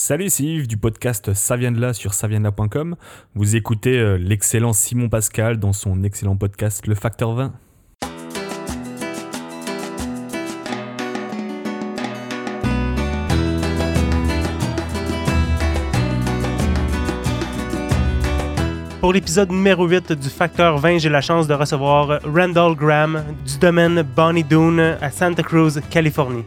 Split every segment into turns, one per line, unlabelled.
Salut, c'est Yves du podcast Ça vient de là sur saviendela.com. Vous écoutez euh, l'excellent Simon Pascal dans son excellent podcast Le Facteur 20.
Pour l'épisode numéro 8 du Facteur 20, j'ai la chance de recevoir Randall Graham du domaine Bonnie Doon à Santa Cruz, Californie.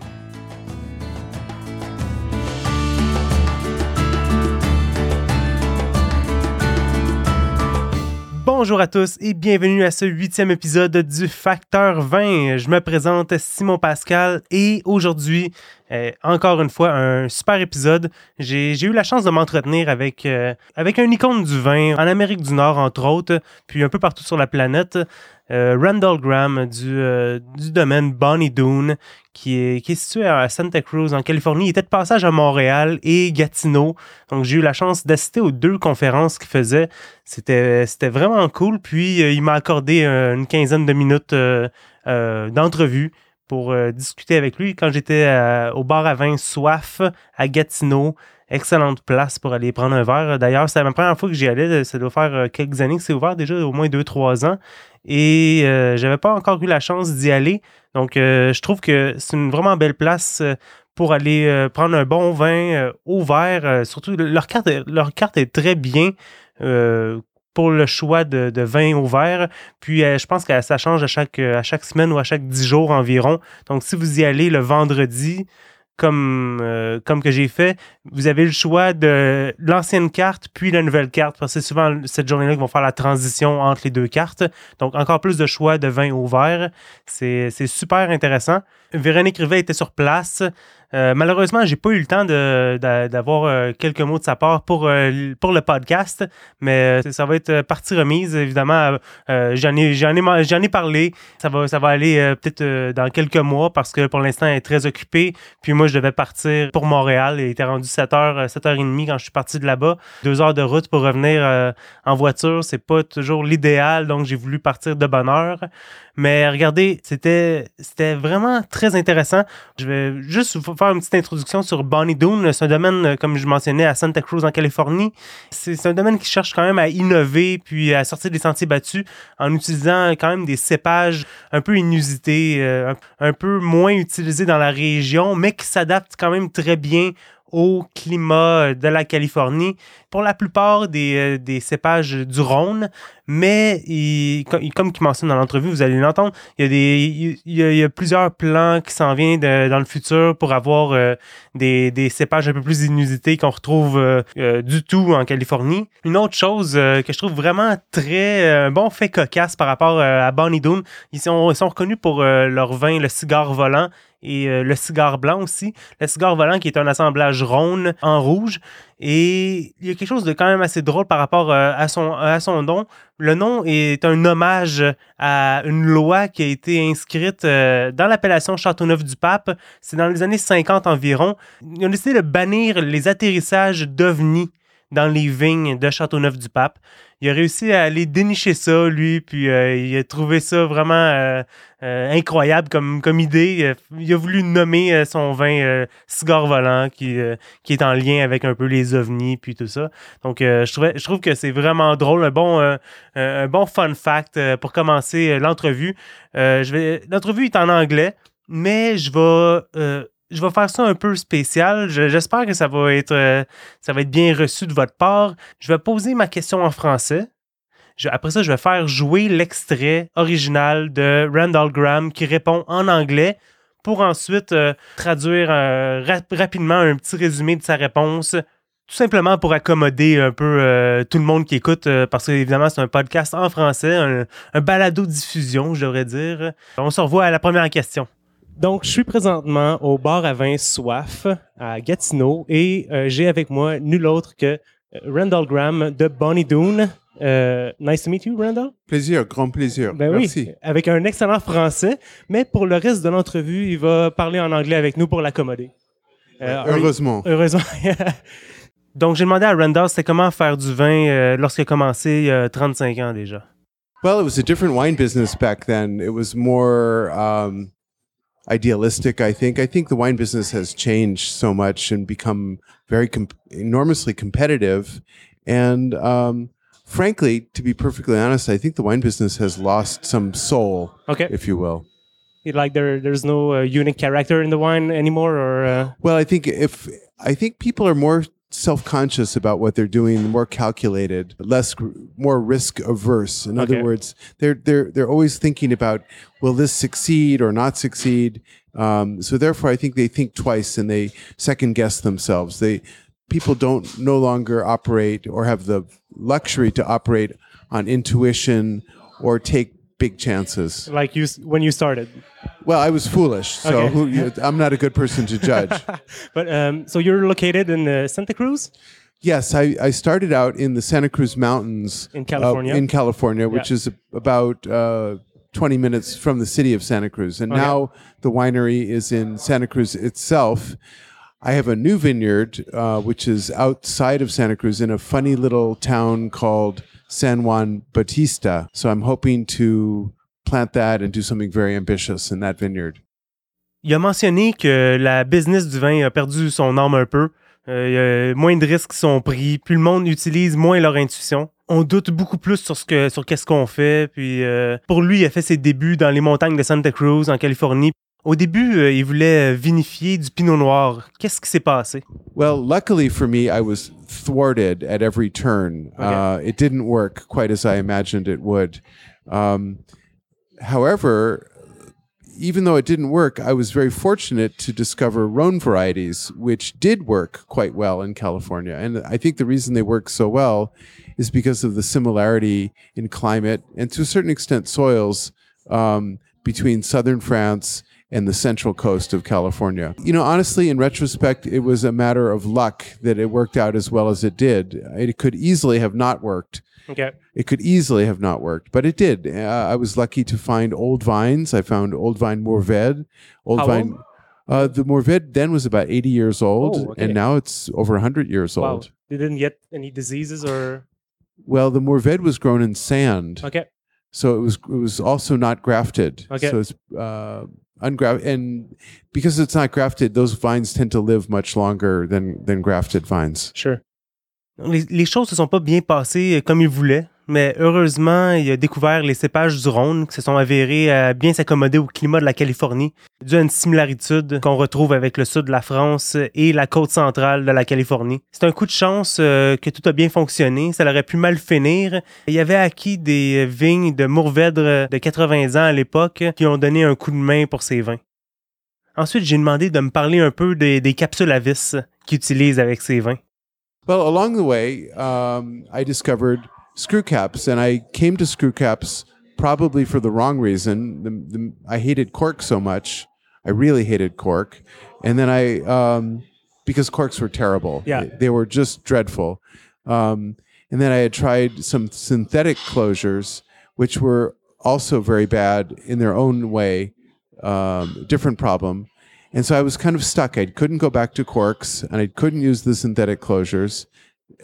Bonjour à tous et bienvenue à ce huitième épisode du Facteur 20. Je me présente Simon Pascal et aujourd'hui, euh, encore une fois, un super épisode. J'ai eu la chance de m'entretenir avec, euh, avec un icône du vin en Amérique du Nord, entre autres, puis un peu partout sur la planète. Euh, Randall Graham du, du domaine Bonnie Doon, qui est, qui situé à Santa Cruz, en Californie. Il était de passage à Montréal et Gatineau. Donc, j'ai eu la chance d'assister aux deux conférences qu'il faisait. C'était vraiment cool. Puis, il m'a accordé une quinzaine de minutes d'entrevue pour euh, discuter avec lui quand j'étais euh, au bar à vin Soif à Gatineau. Excellente place pour aller prendre un verre. D'ailleurs, c'est la première fois que j'y allais. Ça doit faire euh, quelques années que c'est ouvert, déjà au moins 2-3 ans. Et j'avais pas encore eu la chance d'y aller. Donc, je trouve que c'est une vraiment belle place pour aller prendre un bon vin au verre. surtout, leur carte, leur carte est très bien pour le choix de, de vin au. Puis euh, je pense que ça change à chaque, euh, à chaque semaine ou à chaque dix jours environ. Donc si vous y allez le vendredi, comme, euh, comme que j'ai fait, vous avez le choix de l'ancienne carte puis la nouvelle carte, parce que c'est souvent cette journée-là qu'ils vont faire la transition entre les deux cartes. Donc, encore plus de choix de vin au verre. C'est super intéressant. Véronique Rivet était sur place. Euh, malheureusement, j'ai pas eu le temps d'avoir euh, quelques mots de sa part pour, euh, le podcast, mais ça va être partie remise, évidemment. j'en ai, parlé. Ça va, ça va aller peut-être dans quelques mois parce que pour l'instant, elle est très occupée. Puis moi, je devais partir pour Montréal. Il était rendu 7h, 7h30 quand je suis parti de là-bas. Deux heures de route pour revenir en voiture, c'est pas toujours l'idéal, donc j'ai voulu partir de bonne heure. Mais regardez, c'était, vraiment très intéressant. Je vais juste faire une petite introduction sur Bonnie Doon. C'est un domaine, euh, comme je mentionnais, à Santa Cruz, en Californie. C'est, un domaine qui cherche quand même à innover puis à sortir des sentiers battus en utilisant quand même des cépages un peu inusités, euh, un peu moins utilisés dans la région, mais qui s'adaptent quand même très bien au climat de la Californie pour la plupart des, euh, cépages du Rhône, mais comme il mentionne dans l'entrevue, vous allez l'entendre, il y, a des, il, plusieurs plans qui s'en viennent dans le futur pour avoir euh, des, cépages un peu plus inusités qu'on retrouve euh, du tout en Californie. Une autre chose que je trouve vraiment très bon fait cocasse par rapport à Bonnie Doon, ils sont, ils sont reconnus pour leur vin, le cigare volant et euh, le cigare blanc aussi. Le cigare volant qui est un assemblage rond en rouge. Et il y a quelque chose de quand même assez drôle par rapport euh, à, son, nom. Le nom est un hommage à une loi qui a été inscrite euh, dans l'appellation Châteauneuf-du-Pape. C'est dans les années 50 environ. Ils ont décidé de bannir les atterrissages d'ovnis dans les vignes de Châteauneuf-du-Pape. Il a réussi à aller dénicher ça, lui, puis euh, il a trouvé ça vraiment euh, euh, incroyable comme, comme idée. Il a voulu nommer son vin cigare volant, qui, qui est en lien avec un peu les ovnis, puis tout ça. Donc, je, trouvais, je trouve que c'est vraiment drôle, un bon, un bon fun fact pour commencer l'entrevue. L'entrevue est en anglais, mais je vais je vais faire ça un peu spécial. J'espère que ça va être euh, ça va être bien reçu de votre part. Je vais poser ma question en français. après ça, je vais faire jouer l'extrait original de Randall Graham qui répond en anglais pour ensuite euh, traduire euh, rapidement un petit résumé de sa réponse. Tout simplement pour accommoder un peu tout le monde qui écoute, parce que évidemment c'est un podcast en français, un, un balado diffusion, je devrais dire. On se revoit à la première question. Donc, je suis présentement au bar à vin Soif à Gatineau et euh, j'ai avec moi nul autre que euh, Randall Graham de Bonnie Doon. Euh, nice to meet you, Randall.
Plaisir, grand plaisir.
Ben Merci. Oui, avec un excellent français, mais pour le reste de l'entrevue, il va parler en anglais avec nous pour l'accommoder.
heureusement.
Heureusement. Donc, j'ai demandé à Randall, c'était comment faire du vin lorsqu'il a commencé il y a 35 ans déjà?
Well, it was a different wine business back then. It was more um, idealistic, I think. I think the wine business has changed so much and become very com- enormously competitive, and um, frankly, to be perfectly honest, I think the wine business has lost some soul,
Okay.
if you will.
Like there, there's no uh, unique character in the wine anymore, or uh,
Well, I think if I think people are more self-conscious about what they're doing, more calculated, less more risk averse. In
Okay.
other words, they're they're they're always thinking about will this succeed or not succeed. Um, so therefore, I think they think twice and they second guess themselves. They people don't no longer operate or have the luxury to operate on intuition or take big chances.
like you when you started.
Well, I was foolish, so
Okay.
who, you, I'm not a good person to judge.
But um, so you're located in uh, Santa Cruz.
Yes, I, I started out in the Santa Cruz Mountains
In California?
uh, in California, which
Yeah.
is about uh, 20 minutes from the city of Santa Cruz. And now the winery is in Santa Cruz itself. I have a new vineyard, uh, which is outside of Santa Cruz in a funny little town called San Juan Bautista. So I'm hoping to plant that and do something very ambitious in that vineyard.
Il a mentionné que la business du vin a perdu son âme un peu. Euh, moins de risques sont pris, puis le monde utilise moins leur intuition. On doute beaucoup plus sur ce qu'est-ce qu'on fait. Puis euh, pour lui, il a fait ses débuts dans les montagnes de Santa Cruz en Californie. Au début, euh, il voulait vinifier du pinot noir. Qu'est-ce qui s'est passé
Well, luckily for me, I was thwarted at every turn. Uh, it didn't work quite as I imagined it would. Um, however, even though it didn't work, I was very fortunate to discover Rhone varieties, which did work quite well in California. And I think the reason they work so well is because of the similarity in climate and to a certain extent soils um, between southern France and the central coast of California. You know, honestly, in retrospect, it was a matter of luck that it worked out as well as it did. It could easily have not worked.
OK.
It could easily have not worked, but it did. Uh, I was lucky to find old vines. I found old vine Mourvèdre. Old
How
vine. Uh, the Mourvèdre then was about 80 years old,
Oh, okay.
and now it's over 100 years
Wow.
old.
They didn't get any diseases or
Well, the Mourvèdre was grown in sand,
OK.
so it was it was also not grafted.
Okay.
So it's uh, ungrafted, and because it's not grafted, those vines tend to live much longer than than grafted vines.
Sure. Les, choses se sont pas bien passées euh, comme il voulait, mais heureusement, il a découvert les cépages du Rhône qui se sont avérés à bien s'accommoder au climat de la Californie, dû à une similarité qu'on retrouve avec le sud de la France et la côte centrale de la Californie. C'est un coup de chance euh, que tout a bien fonctionné, ça aurait pu mal finir. Il avait acquis des vignes de Mourvèdre de 80 ans à l'époque qui ont donné un coup de main pour ses vins. Ensuite, j'ai demandé de me parler un peu des, des capsules à vis qu'il utilise avec ses vins.
Well, along the way, um, I discovered screw caps, and I came to screw caps probably for the wrong reason. The, the, I hated cork so much. I really hated cork, and then I um, because corks were terrible.
Yeah.
they, they were just dreadful. Um, and then I had tried some synthetic closures, which were also very bad in their own way. Um, different problem. And so I was kind of stuck. I couldn't go back to corks and I couldn't use the synthetic closures.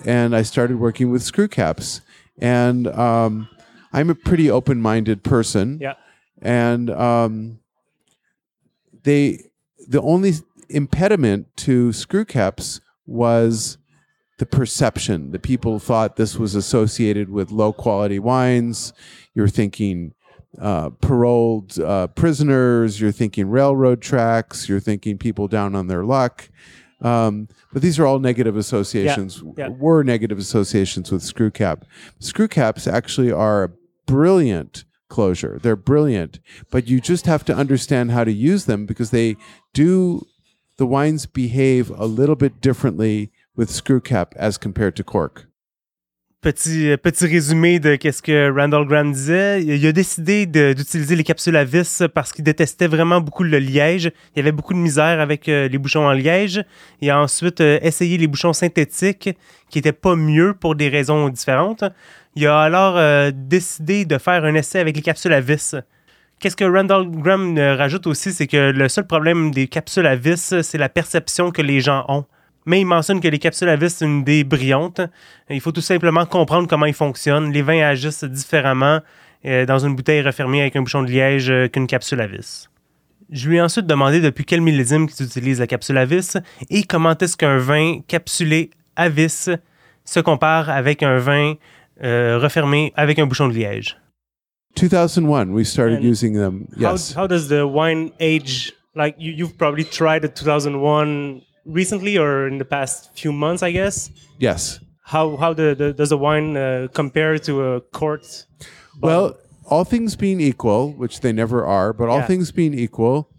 And I started working with screw caps. And um, I'm a pretty open minded person.
Yeah.
And um, they, the only impediment to screw caps was the perception. The people thought this was associated with low quality wines. You're thinking uh, paroled uh, prisoners, you're thinking railroad tracks, you're thinking people down on their luck. Um, but these are all negative associations,
yeah.
were negative associations with screw cap. Screw caps actually are a brilliant closure. They're brilliant, but you just have to understand how to use them because they do, the wines behave a little bit differently with screw cap as compared to cork.
Petit, euh, petit résumé de qu'est-ce que Randall Graham disait. Il a décidé d'utiliser les capsules à vis parce qu'il détestait vraiment beaucoup le liège. Il y avait beaucoup de misère avec euh, les bouchons en liège. Il a ensuite euh, essayé les bouchons synthétiques qui n'étaient pas mieux pour des raisons différentes. Il a alors décidé de faire un essai avec les capsules à vis. Qu'est-ce que Randall Graham rajoute aussi, c'est que le seul problème des capsules à vis, c'est la perception que les gens ont. Mais il mentionne que les capsules à vis, c'est une idée brillante. Il faut tout simplement comprendre comment ils fonctionnent. Les vins agissent différemment euh, dans une bouteille refermée avec un bouchon de liège euh, qu'une capsule à vis. Je lui ai ensuite demandé depuis quel millésime qu'ils utilisent la capsule à vis et comment est-ce qu'un vin capsulé à vis se compare avec un vin euh, refermé avec un bouchon de liège.
2001, we started
And
using them.
How,
Yes.
how does the wine age? Like you, you've probably tried the 2001 recently or in the past few months, I guess.
yes.
How how the, the does the wine uh, compare to a court?
Well, all things being equal, which they never are, but all
Yeah.
things being equal,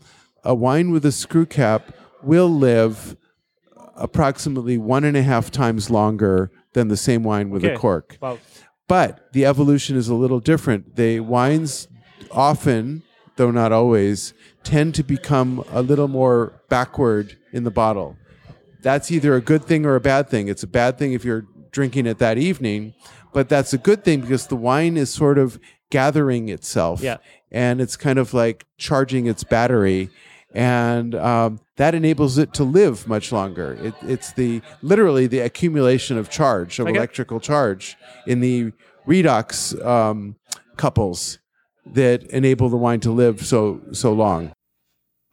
a wine with a screw cap will live approximately one and a half times longer than the same wine with a cork.
Wow.
But the evolution is a little different. The wines often, though not always, tend to become a little more backward in the bottle. That's either a good thing or a bad thing. It's a bad thing if you're drinking it that evening, but that's a good thing because the wine is sort of gathering itself.
Yeah.
And it's kind of like charging its battery. And um, that enables it to live much longer. It, it's the literally the accumulation of charge, of
Okay.
electrical charge in the redox um, couples that enable the wine to live so so long.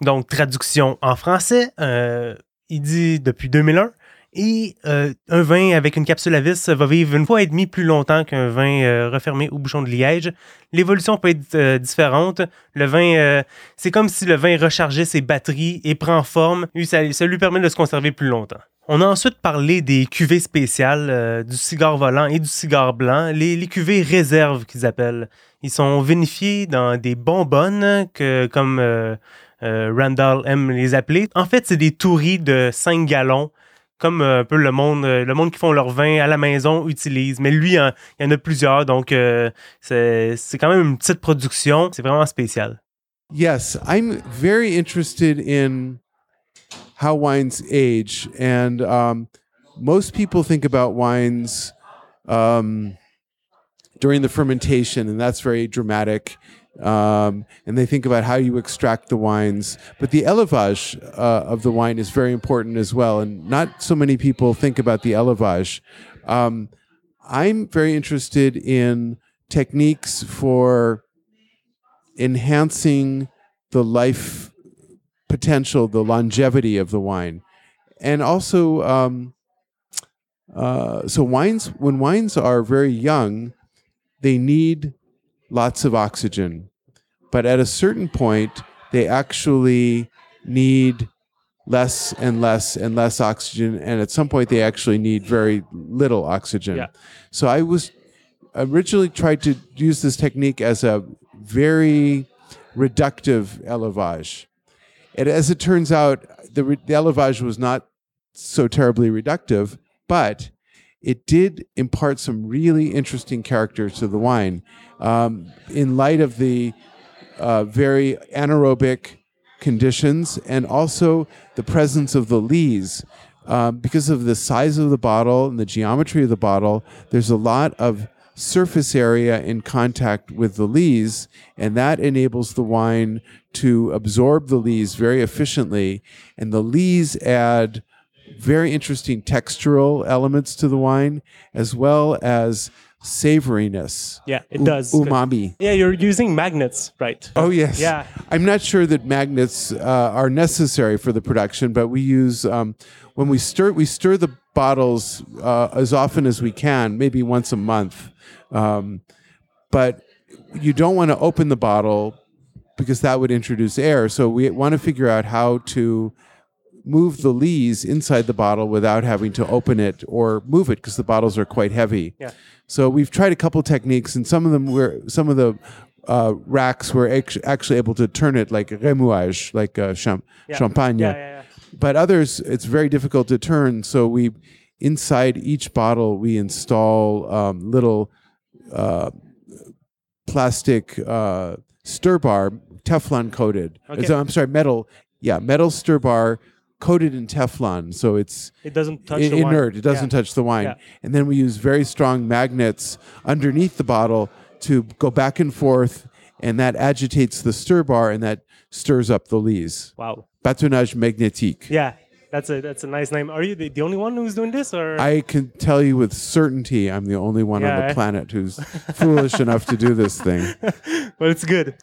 Donc, traduction en français, euh, il dit depuis 2001. Et euh, un vin avec une capsule à vis va vivre une fois et demie plus longtemps qu'un vin euh, refermé au bouchon de liège. L'évolution peut être différente. Le vin, c'est comme si le vin rechargeait ses batteries et prend forme. Ça, lui permet de se conserver plus longtemps. On a ensuite parlé des cuvées spéciales, du cigare volant et du cigare blanc, les, les cuvées réserves qu'ils appellent. Ils sont vinifiés dans des bonbonnes que, comme Randall aime les appeler. En fait, c'est des touris de 5 gallons, comme euh, un peu le monde, euh, le monde qui font leur vin à la maison utilise. Mais lui, hein, il y en a plusieurs, donc euh, c'est c'est quand même une petite production. C'est vraiment spécial.
Yes, I'm very interested in how wines age, and um, most people think about wines um, during the fermentation, and that's very dramatic. Um, and they think about how you extract the wines, but the élevage uh, of the wine is very important as well. And not so many people think about the élevage. Um, I'm very interested in techniques for enhancing the life potential, the longevity of the wine, and also um, uh, so wines when wines are very young, they need lots of oxygen, but at a certain point, they actually need less and less and less oxygen, and at some point, they actually need very little oxygen.
Yeah.
So I was originally tried to use this technique as a very reductive élevage. And as it turns out, the, re- the élevage was not so terribly reductive, but it did impart some really interesting characters to the wine. Um, in light of the uh, very anaerobic conditions and also the presence of the lees. Um, because of the size of the bottle and the geometry of the bottle, there's a lot of surface area in contact with the lees, and that enables the wine to absorb the lees very efficiently. And the lees add very interesting textural elements to the wine, as well as savoriness.
Yeah, it
U-
does.
Umami.
Yeah, you're using magnets, right?
Oh yes.
Yeah.
I'm not sure that magnets uh, are necessary for the production, but we use um, when we stir we stir the bottles uh, as often as we can, maybe once a month. Um, but you don't want to open the bottle because that would introduce air. So we want to figure out how to move the lees inside the bottle without having to open it or move it because the bottles are quite heavy.
Yeah.
So we've tried a couple techniques, and some of them were some of the uh, racks were act- actually able to turn it like remouage, like uh, cham-
Yeah.
champagne.
Yeah, yeah, yeah.
But others, it's very difficult to turn. So we, inside each bottle, we install um, little uh, plastic uh, stir bar, Teflon coated.
Okay.
So, I'm sorry, metal. Yeah, metal stir bar coated in Teflon, so it's
It doesn't touch the wine.
inert. It doesn't
Yeah.
touch the wine.
Yeah.
And then we use very strong magnets underneath the bottle to go back and forth, and that agitates the stir bar, and that stirs up the lees.
Wow.
Bâtonnage magnétique.
Yeah, that's a that's a nice name. Are you the, the only one who's doing this, or
I can tell you with certainty I'm the only one on
Yeah.
the planet who's foolish enough to do this thing.
well, it's good.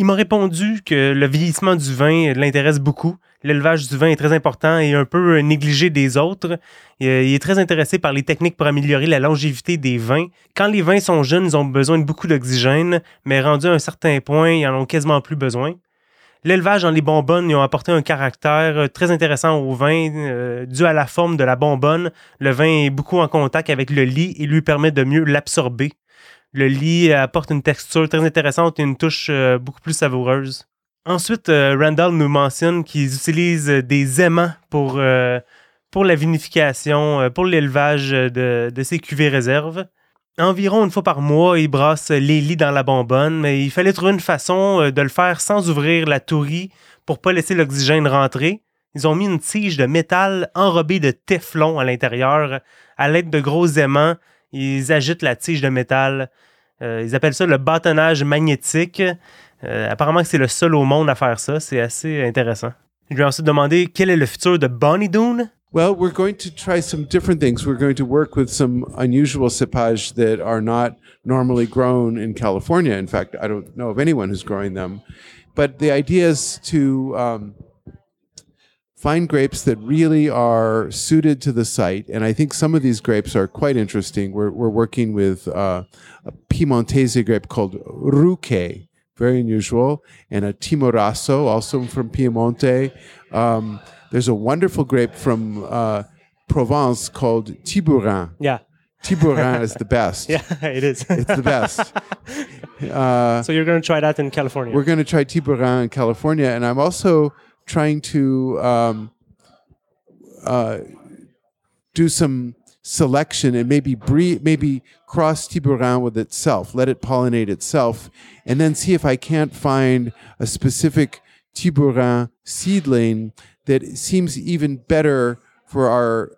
Il m'a répondu que le vieillissement du vin l'intéresse beaucoup. L'élevage du vin est très important et un peu négligé des autres. Il est très intéressé par les techniques pour améliorer la longévité des vins. Quand les vins sont jeunes, ils ont besoin de beaucoup d'oxygène, mais rendus à un certain point, ils en ont quasiment plus besoin. L'élevage dans les bonbonnes, ils ont apporté un caractère très intéressant au vin euh, dû à la forme de la bonbonne. Le vin est beaucoup en contact avec le lit et lui permet de mieux l'absorber. Le lit apporte une texture très intéressante et une touche euh, beaucoup plus savoureuse. Ensuite, euh, Randall nous mentionne qu'ils utilisent des aimants pour, euh, la vinification, pour l'élevage de, ces cuvées réserves. Environ une fois par mois, ils brassent les lits dans la bonbonne, mais il fallait trouver une façon de le faire sans ouvrir la tourie pour pas laisser l'oxygène rentrer. Ils ont mis une tige de métal enrobée de téflon à l'intérieur à l'aide de gros aimants ils agitent la tige de métal. Euh, ils appellent ça le bâtonnage magnétique. Euh, apparemment c'est le seul au monde à faire ça. C'est assez intéressant. Je lui ai ensuite demandé quel est le futur de Bonnie Doon.
Well, we're going to try some different things. We're going to work with some unusual cépage that are not normally grown in California. In fact, I don't know of anyone who's growing them. But the idea is to um, find grapes that really are suited to the site. And I think some of these grapes are quite interesting. We're, we're working with uh, a Piemontese grape called Ruque, very unusual, and a Timorasso, also from Piemonte. Um, there's a wonderful grape from uh, Provence called Tiburin.
Yeah.
Tiburin is the best.
Yeah, it is.
It's the best.
Uh, so you're going to try that in California?
We're going to try Tiburin in California. And I'm also trying to um, uh, do some selection and maybe breed, maybe cross Tiburon with itself, let it pollinate itself, and then see if I can't find a specific Tiburon seedling that seems even better for our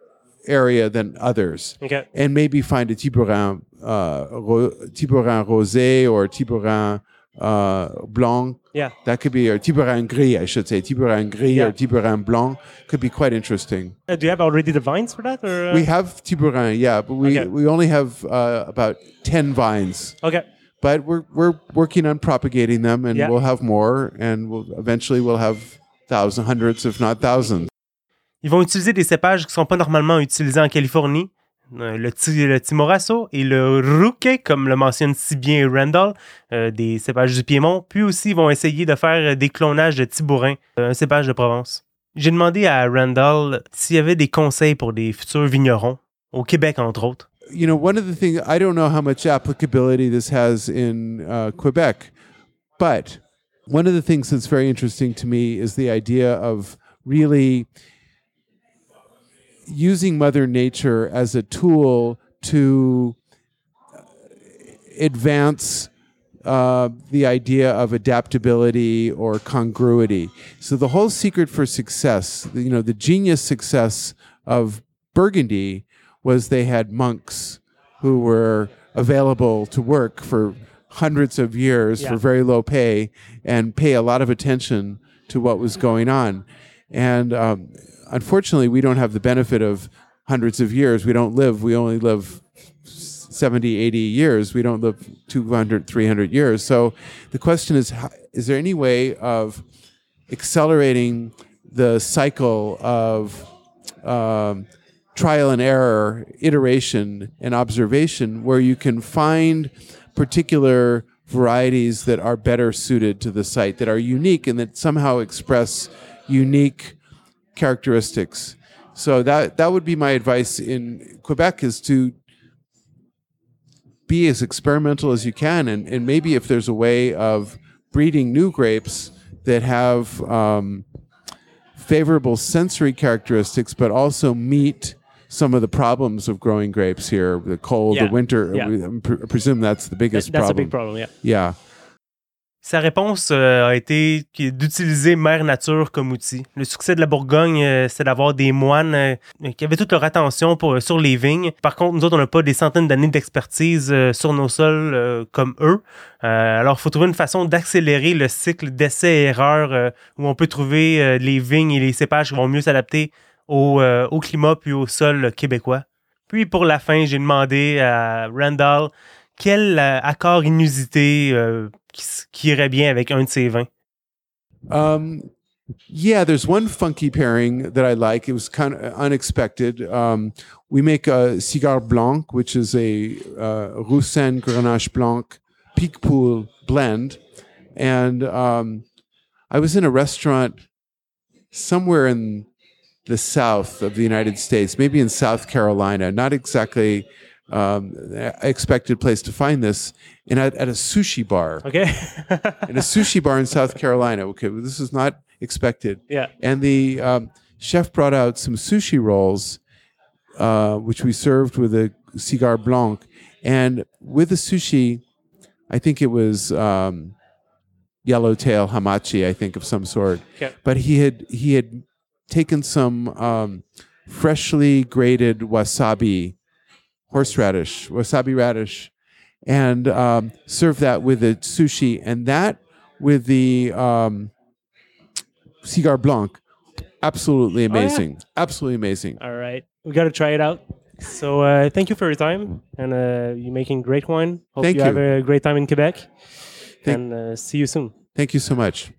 area than others.
Okay.
And maybe find a Tiburon, uh, ro- Tiburon rosé or Tiburon uh, blanc.
Yeah.
That could be, or Tiburon gris, I should say. Tiburon gris
Yeah.
or Tiburon blanc could be quite interesting.
Uh, do you have already the vines for that? Or, uh?
We have Tiburon, yeah, but we,
Okay.
we only have uh, about 10 vines.
Okay.
But we're, we're working on propagating them and
Yeah.
we'll have more and we'll, eventually we'll have thousands, hundreds, if not thousands.
Ils vont utiliser des cépages qui ne sont pas normalement utilisés en Californie. Euh, Le, le Timorasso et le Ruque, comme le mentionne si bien Randall, euh, des cépages du Piémont. Puis aussi, ils vont essayer de faire des clonages de Tibourin, euh, un cépage de Provence. J'ai demandé à Randall s'il y avait des conseils pour des futurs vignerons, au Québec entre autres.
you know, one of the things I don't know how much applicability this has in uh, Quebec, but one of the things that's very interesting to me is the idea of really using Mother Nature as a tool to advance uh, the idea of adaptability or congruity. So the whole secret for success, you know, the genius success of Burgundy was they had monks who were available to work for hundreds of years
Yeah.
for very low pay and pay a lot of attention to what was going on. And um, unfortunately, we don't have the benefit of hundreds of years. We don't live, we only live 70, 80 years. We don't live 200, 300 years. So the question is is there any way of accelerating the cycle of um, trial and error, iteration, and observation where you can find particular varieties that are better suited to the site, that are unique and that somehow express unique characteristics. So that that would be my advice in Quebec is to be as experimental as you can, and, and maybe if there's a way of breeding new grapes that have um, favorable sensory characteristics, but also meet some of the problems of growing grapes here the cold,
Yeah.
the winter.
Yeah.
I pre- presume that's the biggest
That's a
problem.
big problem, yeah.
Yeah.
Sa réponse euh, a été d'utiliser Mère Nature comme outil. Le succès de la Bourgogne, euh, c'est d'avoir des moines euh, qui avaient toute leur attention sur les vignes. Par contre, nous autres, on n'a pas des centaines d'années d'expertise sur nos sols comme eux. Alors, il faut trouver une façon d'accélérer le cycle d'essais-erreurs où on peut trouver les vignes et les cépages qui vont mieux s'adapter au, climat puis au sol québécois. Puis, pour la fin, j'ai demandé à Randall quel accord inusité qui, irait bien avec un de ces vins?
Um, yeah, there's one funky pairing that I like. It was kind of unexpected. Um, we make a Cigar Blanc, which is a uh, Roussin Grenache Blanc Picpoul blend. And um, I was in a restaurant somewhere in the south of the United States, maybe in South Carolina, not exactly um, I expected place to find this, and at, at a sushi bar
OK?
in a sushi bar in South Carolina. Okay, well, this is not expected.
yeah.
And the um, chef brought out some sushi rolls, uh, which we served with a cigar blanc. And with the sushi, I think it was um, yellowtail hamachi, I think of some sort.
Okay.
But he had he had taken some um, freshly grated wasabi, horseradish, wasabi radish, and um, served that with the sushi, and that with the um, cigar blanc, absolutely
yeah?
amazing, absolutely amazing.
All right. We got to try it out. So uh, thank you for your time. And uh, you're making great wine. Hope
Thank
you, have
you.
a great time in Quebec.
Thank-
and uh, see you soon.
Thank you so much.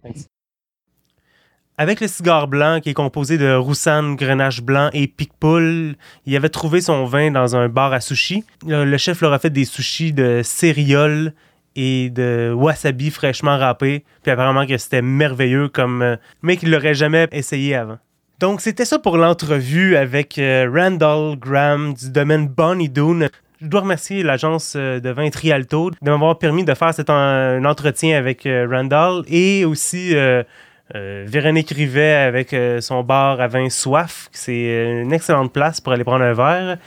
Avec le cigare blanc qui est composé de roussanne, grenache blanc et pique-poule, il avait trouvé son vin dans un bar à sushi. Le, chef leur a fait des sushis de céréales et de wasabi fraîchement râpé. Puis apparemment que c'était merveilleux comme euh, mais qu'il l'aurait jamais essayé avant. Donc c'était ça pour l'entrevue avec euh, Randall Graham du domaine Bonnie Doon. Je dois remercier l'agence euh, de vin Trialto de m'avoir permis de faire cet entretien avec Randall et aussi euh, Véronique Rivet avec euh, son bar à vin Soif. C'est euh, une excellente place pour aller prendre un verre.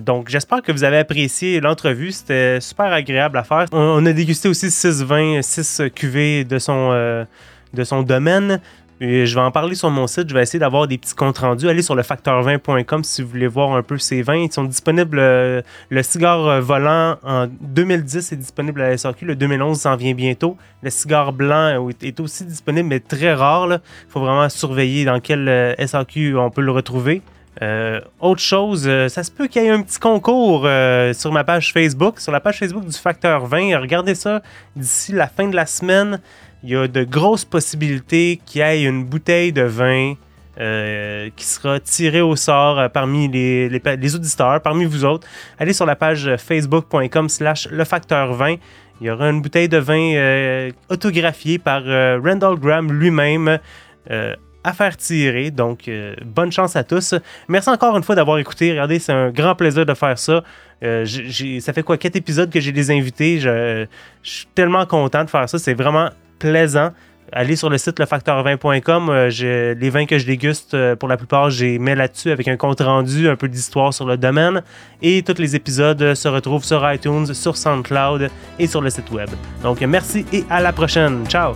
Donc, j'espère que vous avez apprécié l'entrevue. C'était super agréable à faire. On, a dégusté aussi 6 vins, 6 cuvées de son domaine. Je vais en parler sur mon site. Je vais essayer d'avoir des petits comptes rendus. Allez sur le facteur20.com si vous voulez voir un peu ces vins. Ils sont disponibles. euh, le cigare euh, volant en 2010 est disponible à la SAQ. Le 2011 s'en vient bientôt. Le cigare blanc est- est aussi disponible, mais très rare. Il faut vraiment surveiller dans quel euh, SAQ on peut le retrouver. Euh, autre chose, euh, ça se peut qu'il y ait un petit concours euh, sur ma page Facebook, sur la page Facebook du Facteur 20. Regardez ça d'ici la fin de la semaine. Il y a de grosses possibilités qu'il y ait une bouteille de vin euh, qui sera tirée au sort euh, parmi les, auditeurs, parmi vous autres. Allez sur la page facebook.com slash le facteur 20. Il y aura une bouteille de vin euh, autographiée par Randall Graham lui-même à faire tirer. Donc, bonne chance à tous. Merci encore une fois d'avoir écouté. Regardez, c'est un grand plaisir de faire ça. Ça fait quoi, quatre épisodes que j'ai les invités. Je suis tellement content de faire ça. C'est vraiment plaisant. Allez sur le site lefacteur20.com. Euh, les vins que je déguste, euh, pour la plupart, j'ai mis là-dessus avec un compte rendu, un peu d'histoire sur le domaine. Et tous les épisodes euh, se retrouvent sur iTunes, sur SoundCloud et sur le site web. Donc, merci et à la prochaine. Ciao!